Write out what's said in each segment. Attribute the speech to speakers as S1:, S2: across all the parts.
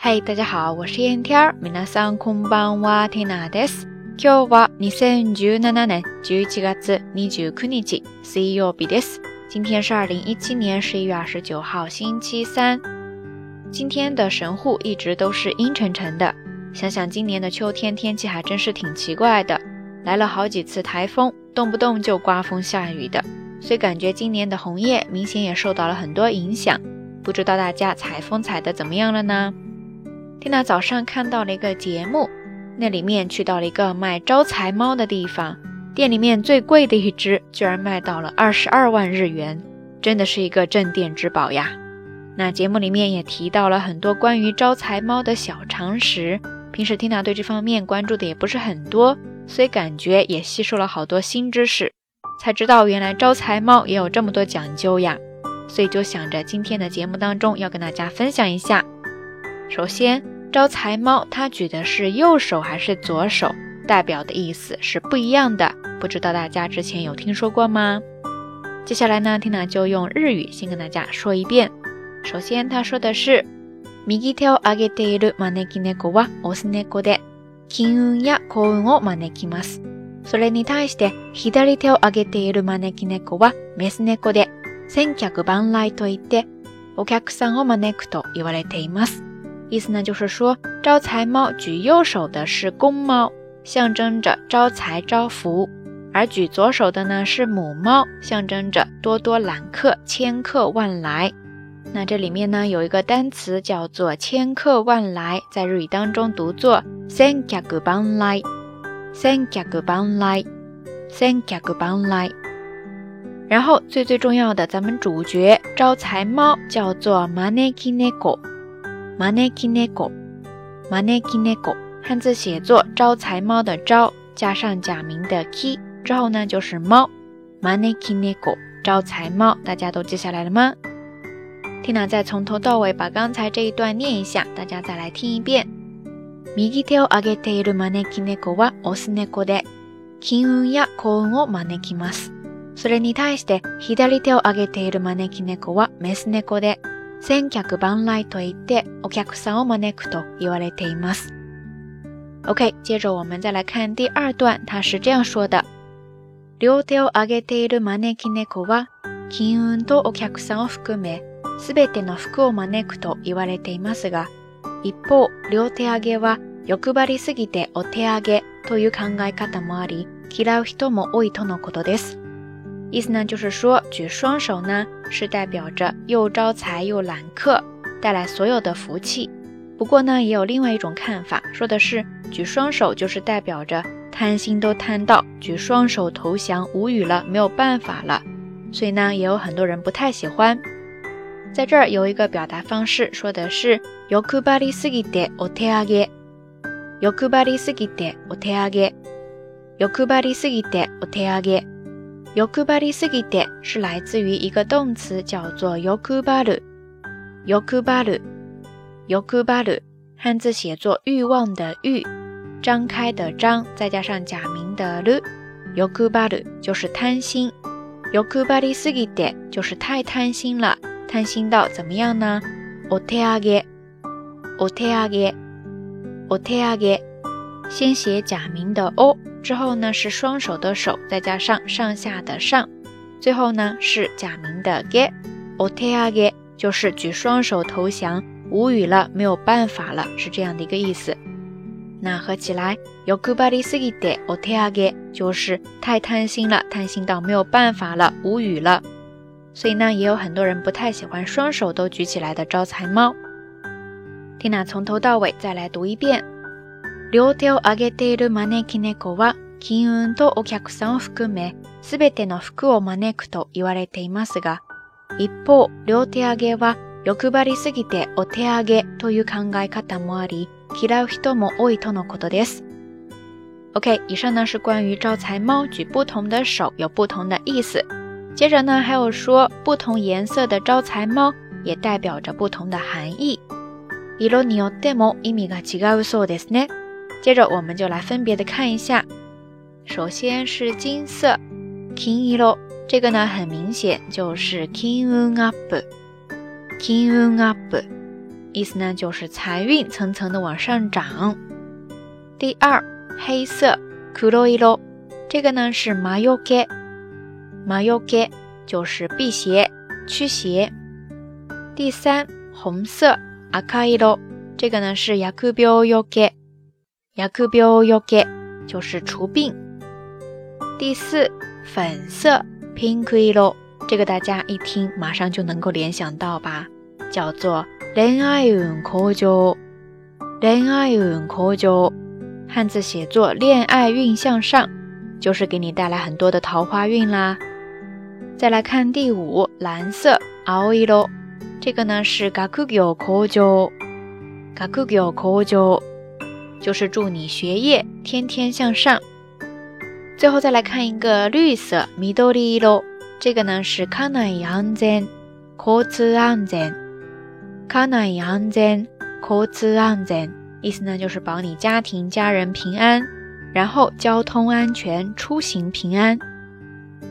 S1: 嗨，大家好，我是燕天儿。皆さんこんばんは、テナです。今日は二千十七年十一月二十九日、水曜日です。今天是二零一七年十一月二十九号，星期三。今天的神户一直都是阴沉沉的。想想今年的秋天天气还真是挺奇怪的，来了好几次台风，动不动就刮风下雨的。所以感觉今年的红叶明显也受到了很多影响。不知道大家采风采的怎么样了呢？ 天娜早上看到了一个节目，那里面去到了一个卖招财猫的地方，店里面最贵的一只居然卖到了二十二万日元，真的是一个镇店之宝呀。那节目里面也提到了很多关于招财猫的小常识，平时天娜对这方面关注的也不是很多，所以感觉也吸收了好多新知识，才知道原来招财猫也有这么多讲究呀。所以就想着今天的节目当中要跟大家分享一下。首先，招财猫它举的是右手还是左手，代表的意思是不一样的。不知道大家之前有听说过吗？接下来呢，Tina 就用日语先跟大家说一遍。首先，他说的是：右手を上げている招き猫はオス猫で、金運や幸運を招きます。それに対して左手を上げている招き猫はメス猫で、千客万来といってお客さんを招くと言われています。 意思呢，就是说招财猫举右手的是公猫，象征着招财招福；而举左手的呢是母猫，象征着多多揽客、千客万来。那这里面呢有一个单词叫做千客万来，在日语当中读作 “senkaku banlai”，“senkaku banlai”，“senkaku banlai”。然后最最重要的，咱们主角招财猫叫做 “maneki neko”。Maneki neko，maneki neko，汉字写作招财猫的招，加上假名的 ki 之后呢，就是猫。maneki neko，招财猫，大家都记下来了吗？Tina 再从头到尾把刚才这一段念一下，大家再来听一遍。右手を上げている招き猫はオス猫で、金運や幸運を招きます。それに対して左手を上げている招き猫はメス猫で、千客万来と言ってお客さんを招くと言われています。OK，接着我们再来看第二段，它是这样说的：両手を上げている招き猫は金運とお客さんを含めすべての福を招くと言われていますが、一方、両手上げは欲張りすぎてお手上げという考え方もあり、嫌う人も多いとのことです。意思呢，就是说举双手呢，是代表着又招财又揽客，带来所有的福气。不过呢，也有另外一种看法，说的是举双手就是代表着贪心都贪到举双手投降，无语了，没有办法了。所以呢，也有很多人不太喜欢。在这儿有一个表达方式，说的是欲張りすぎてお手上げ，欲張りすぎてお手上げ，欲張りすぎてお手上げ。 欲張りすぎて是来自于一个动词，叫做欲張る。欲張る，欲張る，汉字写作欲望的欲，张开的张，再加上假名的る。欲張る就是贪心。欲張りすぎて就是太贪心了，贪心到怎么样呢？お 先写假名的 o，。之后呢是双手的手，再加上上下的上，最后呢是假名的 ge，o te a ge 就是举双手投降，无语了，没有办法了，是这样的一个意思。那合起来，yokubari sugite o t a ge，就是太贪心了，贪心到没有办法了，无语了。所以呢，也有很多人不太喜欢双手都举起来的招财猫。听娜从头到尾再来读一遍。両手を上げている招き猫は、金運とお客さんを含め、すべての福を招くと言われていますが、一方、両手上げは欲張りすぎてお手上げという考え方もあり、嫌う人も多いとのことです。OK，以上呢是关于招财猫举不同的手有不同的意思。接着呢还有说不同颜色的招财猫也代表着不同的含义。色によっても意味が違うそうですね。接着我们就来分别的看一下，首先是金色金色，这个呢很明显就是金运 up，金运 up， 意思呢就是财运层层的往上涨。第二，黑色黒色，这个呢是マヨゲ，マヨゲ就是辟邪驱邪。第三，红色赤色，这个呢是ヤクビオヨゲ， ヤクビオヨゲ就是除病。第四，粉色 pink色。这个大家一听马上就能够联想到吧，叫做恋爱运可就，恋爱运可就，汉字写作恋爱运向上，就是给你带来很多的桃花运啦。再来看第五，蓝色青色，这个呢是学業可就，学業可 就，是祝你学业天天向上。最后再来看一个绿色緑色。这个呢是家内安全、交通安全、家内安全、交通安全，意思呢就是保你家庭家人平安，然后交通安全、出行平安。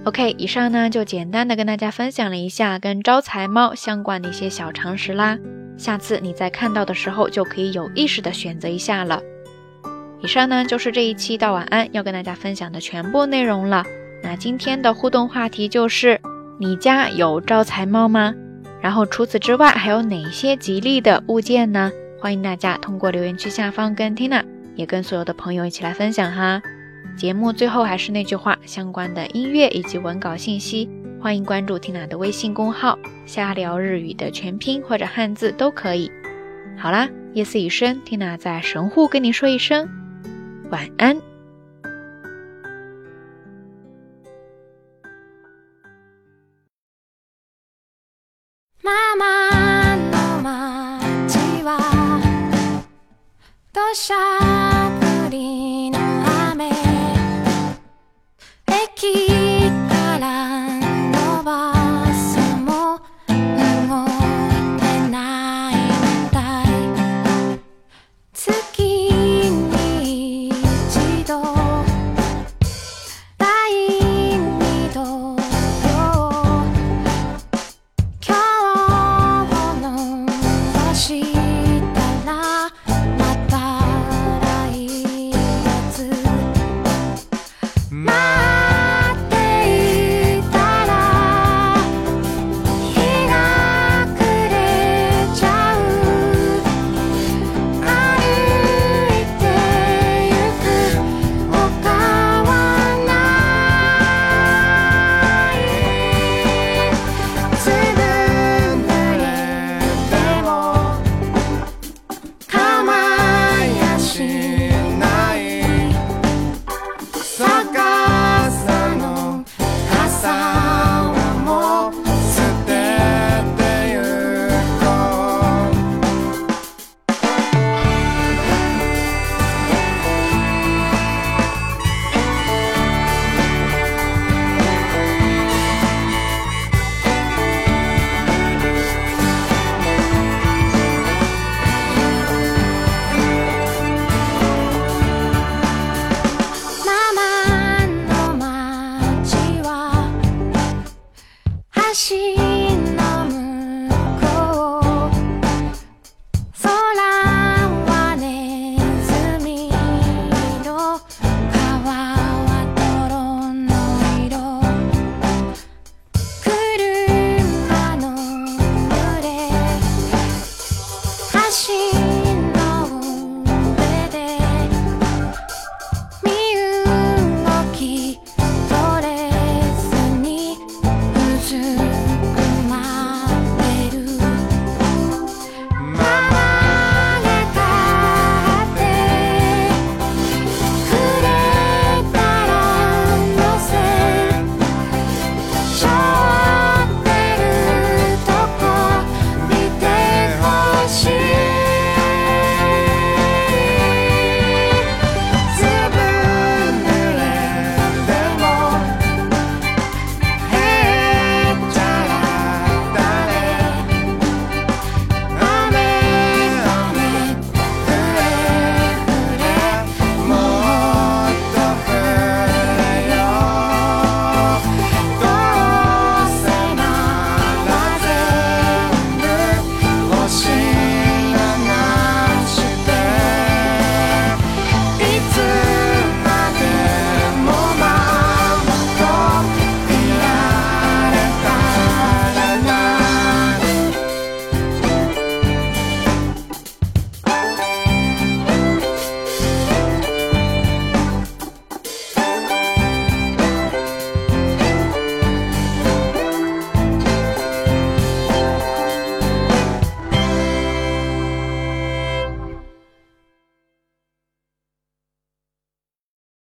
S1: OK，以上呢就简单的跟大家分享了一下跟招财猫相关的一些小常识啦。下次你在看到的时候就可以有意识的选择一下了。以上呢就是这一期到晚安要跟大家分享的全部内容了。那今天的互动话题就是：你家有招财猫吗？然后除此之外还有哪些吉利的物件呢？欢迎大家通过留言区下方跟 Tina，也跟所有的朋友一起来分享哈。节目最后还是那句话，相关的音乐以及文稿信息，欢迎关注 Tina 的微信公号“瞎聊日语”的全拼或者汉字都可以。好啦，夜色已深，Tina 在神户跟你说一声晚安。